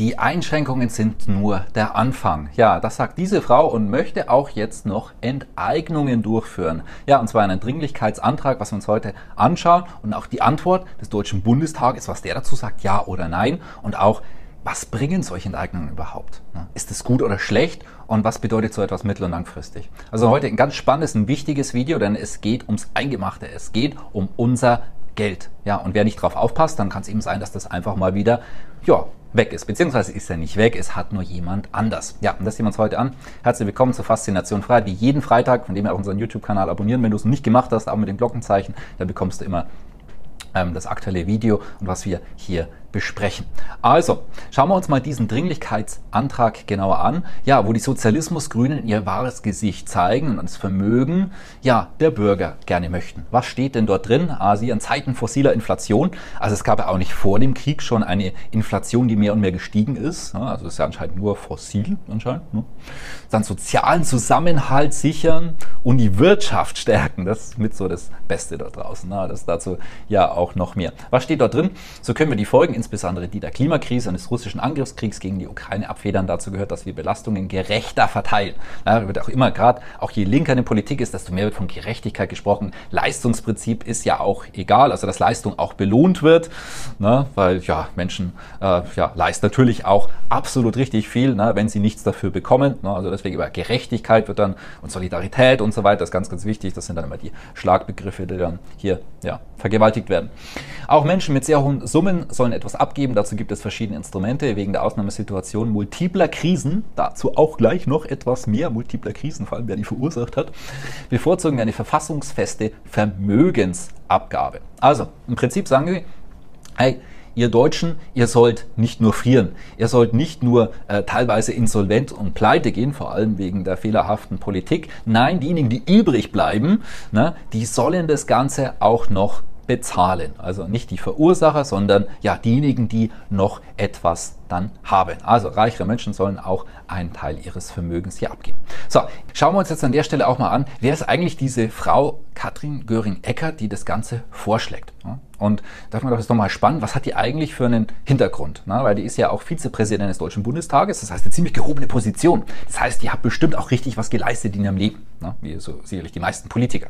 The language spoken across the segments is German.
Die Einschränkungen sind nur der Anfang. Ja, das sagt diese Frau und möchte auch jetzt noch Enteignungen durchführen. Ja, und zwar einen Dringlichkeitsantrag, was wir uns heute anschauen und auch die Antwort des Deutschen Bundestages, was der dazu sagt, ja oder nein und auch was bringen solche Enteignungen überhaupt? Ist es gut oder schlecht? Und was bedeutet so etwas mittel- und langfristig? Also heute ein ganz spannendes, ein wichtiges Video, denn es geht ums Eingemachte. Es geht um unser Geld. Ja, und wer nicht drauf aufpasst, dann kann es eben sein, dass das einfach mal wieder, ja, weg ist. Beziehungsweise ist er nicht weg, es hat nur jemand anders. Ja, und das sehen wir uns heute an. Herzlich willkommen zur Faszination Freiheit, wie jeden Freitag, von dem wir auch unseren YouTube-Kanal abonnieren. Wenn du es nicht gemacht hast, auch mit dem Glockenzeichen, dann bekommst du immer ähm, das aktuelle Video und was wir hier besprechen. Also, schauen wir uns mal diesen Dringlichkeitsantrag genauer an. Ja, wo die Sozialismusgrünen ihr wahres Gesicht zeigen und das Vermögen, ja, der Bürger gerne möchten. Was steht denn dort drin? Ah, an Zeiten fossiler Inflation. Also es gab ja auch nicht vor dem Krieg schon eine Inflation, die mehr und mehr gestiegen ist. Also ist ja anscheinend nur fossil anscheinend. Ne? Dann sozialen Zusammenhalt sichern und die Wirtschaft stärken. Das ist mit so das Beste dort draußen. Das dazu ja auch noch mehr. Was steht dort drin? So können wir die Folgen insbesondere die der Klimakrise und des russischen Angriffskriegs gegen die Ukraine abfedern. Dazu gehört, dass wir Belastungen gerechter verteilen. Ja, wird auch immer gerade, auch je linker eine Politik ist, desto mehr wird von Gerechtigkeit gesprochen. Leistungsprinzip ist ja auch egal, also dass Leistung auch belohnt wird, ne, weil ja Menschen äh, ja, leisten natürlich auch absolut richtig viel, ne, wenn sie nichts dafür bekommen. Ne, also deswegen über Gerechtigkeit wird dann und Solidarität und so weiter, ist ganz, ganz wichtig. Das sind dann immer die Schlagbegriffe, die dann hier ja, vergewaltigt werden. Auch Menschen mit sehr hohen Summen sollen etwas etwas abgeben. Dazu gibt es verschiedene Instrumente wegen der Ausnahmesituation multipler Krisen. Dazu auch gleich noch etwas mehr multipler Krisen, vor allem wer die verursacht hat. Bevorzugen eine verfassungsfeste Vermögensabgabe. Also im Prinzip sagen wir, hey, ihr Deutschen, ihr sollt nicht nur frieren, ihr sollt nicht nur äh, teilweise insolvent und pleite gehen, vor allem wegen der fehlerhaften Politik. Nein, diejenigen, die übrig bleiben, ne, die sollen das Ganze auch noch bezahlen. Also nicht die Verursacher, sondern ja diejenigen, die noch etwas dann haben. Also reichere Menschen sollen auch einen Teil ihres Vermögens hier abgeben. So, schauen wir uns jetzt an der Stelle auch mal an, wer ist eigentlich diese Frau Katrin Göring-Eckert, die das Ganze vorschlägt. Und da man doch jetzt nochmal spannend, was hat die eigentlich für einen Hintergrund? Weil die ist ja auch Vizepräsidentin des Deutschen Bundestages, das heißt eine ziemlich gehobene Position. Das heißt, die hat bestimmt auch richtig was geleistet in ihrem Leben, wie so sicherlich die meisten Politiker.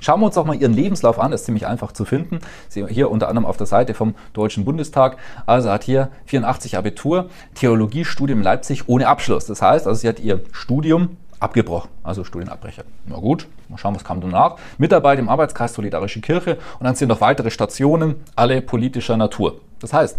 Schauen wir uns auch mal ihren Lebenslauf an, das ist ziemlich einfach zu finden. Hier unter anderem auf der Seite vom Deutschen Bundestag. Also hat hier 84 Abitur, Theologiestudium in Leipzig ohne Abschluss. Das heißt, also sie hat ihr Studium abgebrochen, also Studienabbrecher. Na gut, mal schauen, was kam danach. Mitarbeit im Arbeitskreis Solidarische Kirche und dann sind noch weitere Stationen, alle politischer Natur. Das heißt,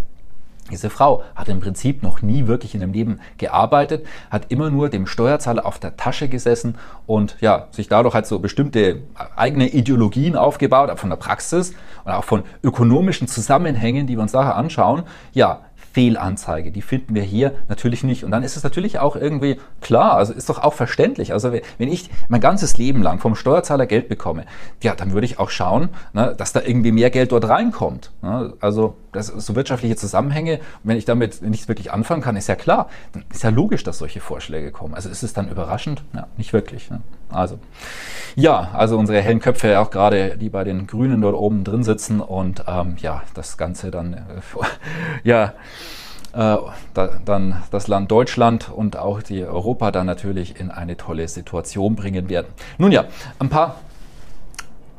diese Frau hat im Prinzip noch nie wirklich in ihrem Leben gearbeitet, hat immer nur dem Steuerzahler auf der Tasche gesessen und ja, sich dadurch halt so bestimmte eigene Ideologien aufgebaut, von der Praxis und auch von ökonomischen Zusammenhängen, die wir uns nachher anschauen, ja, Fehlanzeige. Die finden wir hier natürlich nicht. Und dann ist es natürlich auch irgendwie klar, also ist doch auch verständlich. Also wenn ich mein ganzes Leben lang vom Steuerzahler Geld bekomme, ja, dann würde ich auch schauen, ne, dass da irgendwie mehr Geld dort reinkommt. Ne? Also das so wirtschaftliche Zusammenhänge, wenn ich damit nicht wirklich anfangen kann, ist ja klar. Dann ist ja logisch, dass solche Vorschläge kommen. Also ist es dann überraschend? Ja, nicht wirklich. Ne? Also ja, also unsere hellen Köpfe auch gerade, die bei den Grünen dort oben drin sitzen und ähm, ja, das Ganze dann äh, ja äh, da, dann das Land Deutschland und auch die Europa dann natürlich in eine tolle Situation bringen werden. Nun ja, ein paar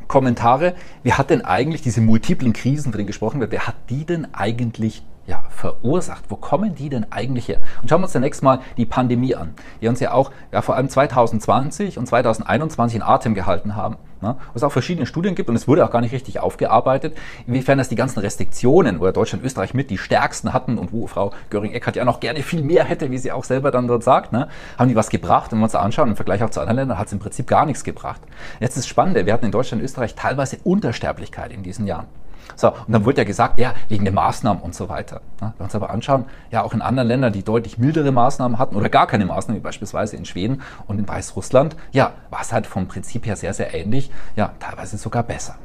Kommentare. Wer hat denn eigentlich diese multiplen Krisen, von denen gesprochen wird, wer hat die denn eigentlich ja, verursacht? Wo kommen die denn eigentlich her? Und schauen wir uns zunächst mal die Pandemie an, die uns ja auch ja, vor allem 2020 und 2021 in Atem gehalten haben. Ne? Wo es auch verschiedene Studien gibt und es wurde auch gar nicht richtig aufgearbeitet, inwiefern das die ganzen Restriktionen, wo Deutschland und Österreich mit die stärksten hatten und wo Frau Göring-Eckardt ja noch gerne viel mehr hätte, wie sie auch selber dann dort sagt, ne? haben die was gebracht. Wenn wir uns anschauen, im Vergleich auch zu anderen Ländern, hat es im Prinzip gar nichts gebracht. Jetzt ist es spannend, wir hatten in Deutschland und Österreich teilweise Untersterblichkeit in diesen Jahren. So, und dann wurde ja gesagt, ja, wegen der Maßnahmen und so weiter. Wenn wir uns aber anschauen, ja, auch in anderen Ländern, die deutlich mildere Maßnahmen hatten oder gar keine Maßnahmen, wie beispielsweise in Schweden und in Weißrussland, ja, war es halt vom Prinzip her sehr, sehr ähnlich, ja, teilweise sogar besser.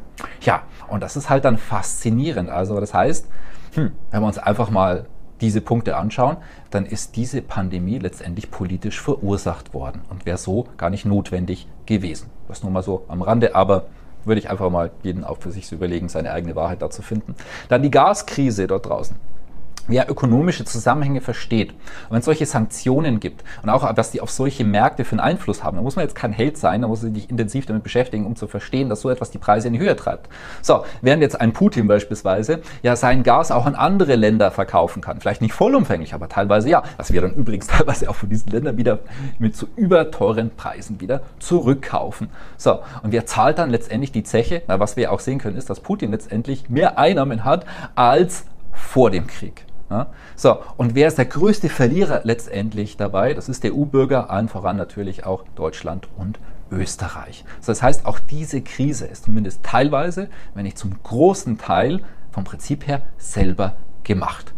Ja, und das ist halt dann faszinierend. Also, das heißt, hm, wenn wir uns einfach mal diese Punkte anschauen, dann ist diese Pandemie letztendlich politisch verursacht worden und wäre so gar nicht notwendig gewesen. Das nur mal so am Rande, aber würde ich einfach mal jeden auch für sich überlegen, seine eigene Wahrheit dazu finden. Dann die Gaskrise dort draußen wer ökonomische Zusammenhänge versteht und wenn es solche Sanktionen gibt und auch, dass die auf solche Märkte für einen Einfluss haben, da muss man jetzt kein Held sein, da muss man sich intensiv damit beschäftigen, um zu verstehen, dass so etwas die Preise in die Höhe treibt. So, während jetzt ein Putin beispielsweise ja sein Gas auch an andere Länder verkaufen kann, vielleicht nicht vollumfänglich, aber teilweise ja, was wir dann übrigens teilweise auch von diesen Ländern wieder mit zu überteuren Preisen wieder zurückkaufen. So, und wer zahlt dann letztendlich die Zeche? Na, was wir auch sehen können, ist, dass Putin letztendlich mehr Einnahmen hat als vor dem Krieg. Ja? So, und wer ist der größte Verlierer letztendlich dabei? Das ist der EU-Bürger, allen voran natürlich auch Deutschland und Österreich. Das heißt, auch diese Krise ist zumindest teilweise, wenn nicht zum großen Teil, vom Prinzip her selber gemacht.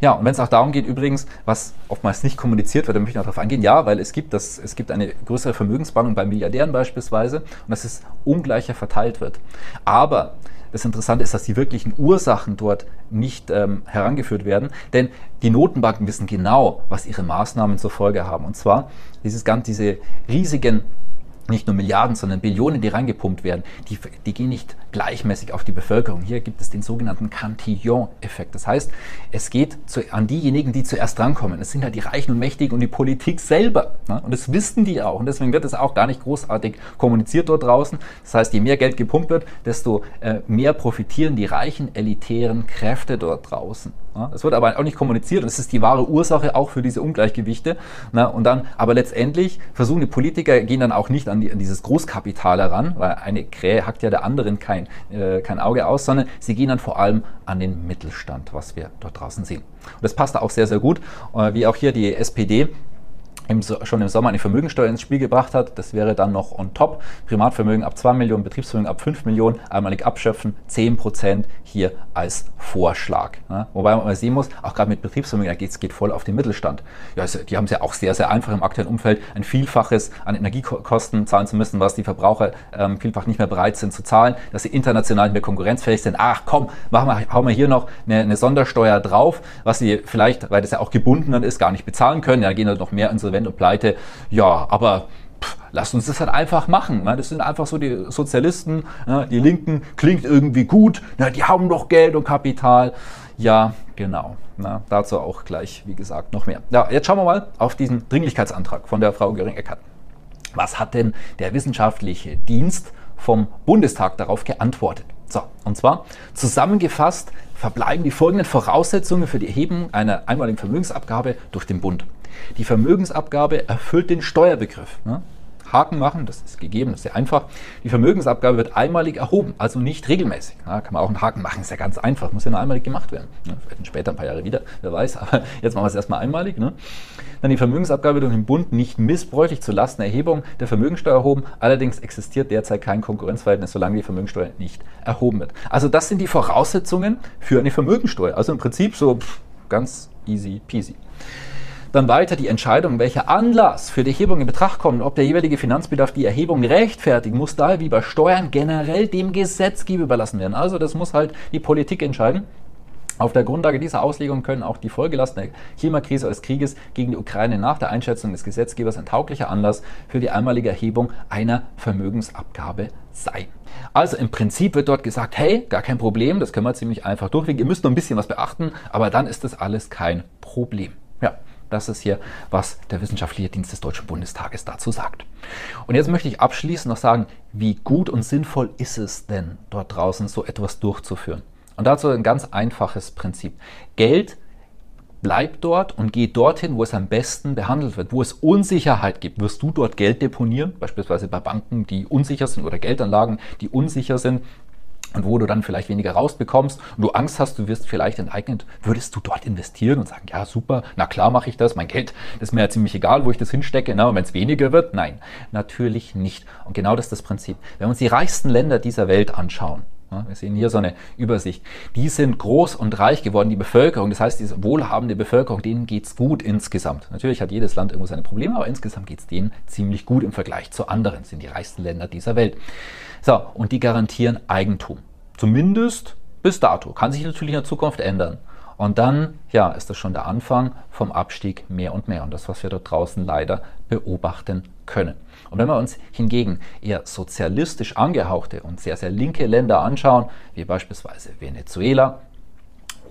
Ja, und wenn es auch darum geht, übrigens, was oftmals nicht kommuniziert wird, da möchte ich noch darauf eingehen, ja, weil es gibt, das, es gibt eine größere Vermögensspannung bei Milliardären beispielsweise und dass es ungleicher verteilt wird. Aber das Interessante ist, dass die wirklichen Ursachen dort nicht ähm, herangeführt werden, denn die Notenbanken wissen genau, was ihre Maßnahmen zur Folge haben. Und zwar dieses, diese riesigen nicht nur Milliarden, sondern Billionen, die reingepumpt werden, die, die gehen nicht gleichmäßig auf die Bevölkerung. Hier gibt es den sogenannten Cantillon-Effekt. Das heißt, es geht zu, an diejenigen, die zuerst drankommen. Es sind halt die Reichen und Mächtigen und die Politik selber. Ne? Und das wissen die auch. Und deswegen wird es auch gar nicht großartig kommuniziert dort draußen. Das heißt, je mehr Geld gepumpt wird, desto äh, mehr profitieren die reichen, elitären Kräfte dort draußen. Es wird aber auch nicht kommuniziert und das ist die wahre Ursache auch für diese Ungleichgewichte. Und dann, aber letztendlich versuchen die Politiker, gehen dann auch nicht an, die, an dieses Großkapital heran, weil eine Krähe hackt ja der anderen kein, äh, kein Auge aus, sondern sie gehen dann vor allem an den Mittelstand, was wir dort draußen sehen. Und das passt da auch sehr, sehr gut, äh, wie auch hier die SPD im, schon im Sommer eine Vermögensteuer ins Spiel gebracht hat. Das wäre dann noch on top. Privatvermögen ab 2 Millionen, Betriebsvermögen ab 5 Millionen, einmalig abschöpfen, 10% hier als Vorschlag. Ja, wobei man mal sehen muss, auch gerade mit Betriebsvermögen, es geht voll auf den Mittelstand. Ja, also die haben es ja auch sehr, sehr einfach im aktuellen Umfeld, ein Vielfaches an Energiekosten zahlen zu müssen, was die Verbraucher ähm, vielfach nicht mehr bereit sind zu zahlen, dass sie international nicht mehr konkurrenzfähig sind. Ach komm, machen wir, hauen wir hier noch eine, eine Sondersteuer drauf, was sie vielleicht, weil das ja auch gebunden dann ist, gar nicht bezahlen können. Ja, gehen dann noch mehr insolvent und pleite. Ja, aber lasst uns das halt einfach machen. Das sind einfach so die Sozialisten, die Linken, klingt irgendwie gut, die haben doch Geld und Kapital. Ja, genau. Na, dazu auch gleich, wie gesagt, noch mehr. Ja, jetzt schauen wir mal auf diesen Dringlichkeitsantrag von der Frau Göring-Eckert. Was hat denn der wissenschaftliche Dienst vom Bundestag darauf geantwortet? So, und zwar zusammengefasst verbleiben die folgenden Voraussetzungen für die Erhebung einer einmaligen Vermögensabgabe durch den Bund. Die Vermögensabgabe erfüllt den Steuerbegriff. Ne? Haken machen, das ist gegeben, das ist sehr einfach. Die Vermögensabgabe wird einmalig erhoben, also nicht regelmäßig. Da kann man auch einen Haken machen, ist ja ganz einfach, muss ja nur einmalig gemacht werden. Ja, vielleicht später ein paar Jahre wieder, wer weiß, aber jetzt machen wir es erstmal einmalig. Ne? Dann die Vermögensabgabe durch den Bund nicht missbräuchlich zur Lastenerhebung der Vermögensteuer erhoben. Allerdings existiert derzeit kein Konkurrenzverhältnis, solange die Vermögensteuer nicht erhoben wird. Also das sind die Voraussetzungen für eine Vermögensteuer. Also im Prinzip so pff, ganz easy peasy. Dann weiter die Entscheidung, welcher Anlass für die Erhebung in Betracht kommt, ob der jeweilige Finanzbedarf die Erhebung rechtfertigt, muss daher wie bei Steuern generell dem Gesetzgeber überlassen werden. Also das muss halt die Politik entscheiden. Auf der Grundlage dieser Auslegung können auch die Folgelasten der Klimakrise oder des Krieges gegen die Ukraine nach der Einschätzung des Gesetzgebers ein tauglicher Anlass für die einmalige Erhebung einer Vermögensabgabe sein. Also im Prinzip wird dort gesagt, hey, gar kein Problem, das können wir ziemlich einfach durchwegen. Ihr müsst nur ein bisschen was beachten, aber dann ist das alles kein Problem. Das ist hier, was der Wissenschaftliche Dienst des Deutschen Bundestages dazu sagt. Und jetzt möchte ich abschließend noch sagen, wie gut und sinnvoll ist es denn dort draußen, so etwas durchzuführen? Und dazu ein ganz einfaches Prinzip. Geld bleibt dort und geht dorthin, wo es am besten behandelt wird. Wo es Unsicherheit gibt, wirst du dort Geld deponieren, beispielsweise bei Banken, die unsicher sind oder Geldanlagen, die unsicher sind, und wo du dann vielleicht weniger rausbekommst und du Angst hast, du wirst vielleicht enteignet, würdest du dort investieren und sagen, ja super, na klar mache ich das, mein Geld ist mir ja ziemlich egal, wo ich das hinstecke, na, wenn es weniger wird, nein, natürlich nicht. Und genau das ist das Prinzip. Wenn wir uns die reichsten Länder dieser Welt anschauen, Wir sehen hier so eine Übersicht. Die sind groß und reich geworden, die Bevölkerung. Das heißt, diese wohlhabende Bevölkerung, denen geht es gut insgesamt. Natürlich hat jedes Land irgendwo seine Probleme, aber insgesamt geht es denen ziemlich gut im Vergleich zu anderen. Das sind die reichsten Länder dieser Welt. So, und die garantieren Eigentum. Zumindest bis dato. Kann sich natürlich in der Zukunft ändern. Und dann, ja, ist das schon der Anfang vom Abstieg mehr und mehr. Und das, was wir dort draußen leider beobachten können. Und wenn wir uns hingegen eher sozialistisch angehauchte und sehr, sehr linke Länder anschauen, wie beispielsweise Venezuela,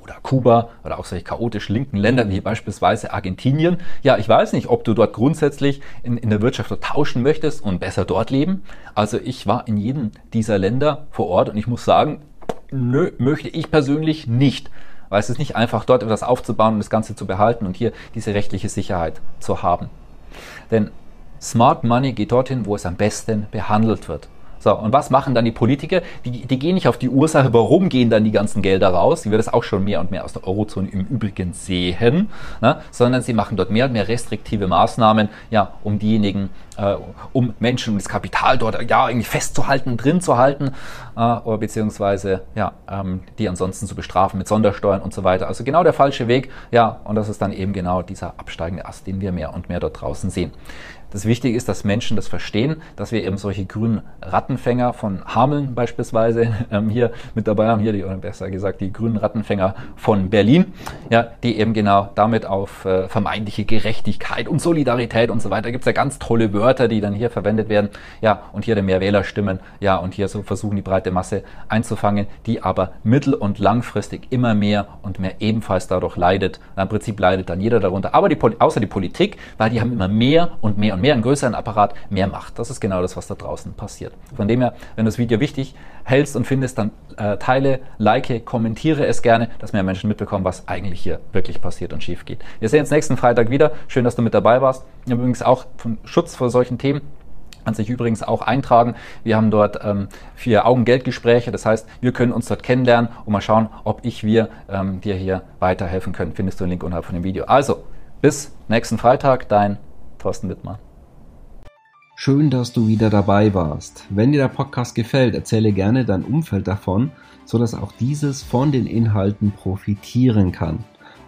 oder Kuba oder auch solche chaotisch linken Länder wie beispielsweise Argentinien. Ja, ich weiß nicht, ob du dort grundsätzlich in, in der Wirtschaft tauschen möchtest und besser dort leben. Also ich war in jedem dieser Länder vor Ort und ich muss sagen, nö, möchte ich persönlich nicht weil es ist nicht einfach, dort etwas aufzubauen und das Ganze zu behalten und hier diese rechtliche Sicherheit zu haben. Denn Smart Money geht dorthin, wo es am besten behandelt wird. So, und was machen dann die Politiker? Die, die gehen nicht auf die Ursache, warum gehen dann die ganzen Gelder raus. Sie wird es auch schon mehr und mehr aus der Eurozone im Übrigen sehen, ne? sondern sie machen dort mehr und mehr restriktive Maßnahmen, ja, um diejenigen, äh, um Menschen und das Kapital dort ja irgendwie festzuhalten, drin zu halten, äh, oder beziehungsweise ja, ähm, die ansonsten zu bestrafen mit Sondersteuern und so weiter. Also genau der falsche Weg, ja, und das ist dann eben genau dieser absteigende Ast, den wir mehr und mehr dort draußen sehen. Das Wichtige ist, dass Menschen das verstehen, dass wir eben solche grünen Rattenfänger von Hameln beispielsweise ähm, hier mit dabei haben, hier die, oder besser gesagt die grünen Rattenfänger von Berlin, ja, die eben genau damit auf äh, vermeintliche Gerechtigkeit und Solidarität und so weiter, gibt es ja ganz tolle Wörter, die dann hier verwendet werden, ja, und hier der mehr Wählerstimmen, ja, und hier so versuchen die breite Masse einzufangen, die aber mittel- und langfristig immer mehr und mehr ebenfalls dadurch leidet. Im Prinzip leidet dann jeder darunter, aber die, außer die Politik, weil die haben immer mehr und mehr und mehr einen größeren Apparat, mehr Macht. Das ist genau das, was da draußen passiert. Von dem her, wenn du das Video wichtig hältst und findest, dann äh, teile, like, kommentiere es gerne, dass mehr Menschen mitbekommen, was eigentlich hier wirklich passiert und schief geht. Wir sehen uns nächsten Freitag wieder. Schön, dass du mit dabei warst. Übrigens auch von Schutz vor solchen Themen kann sich übrigens auch eintragen. Wir haben dort ähm, vier Augengeldgespräche. Das heißt, wir können uns dort kennenlernen und mal schauen, ob ich wir ähm, dir hier weiterhelfen können. Findest du den Link unterhalb von dem Video. Also, bis nächsten Freitag, dein Thorsten Wittmann. Schön, dass du wieder dabei warst. Wenn dir der Podcast gefällt, erzähle gerne dein Umfeld davon, sodass auch dieses von den Inhalten profitieren kann.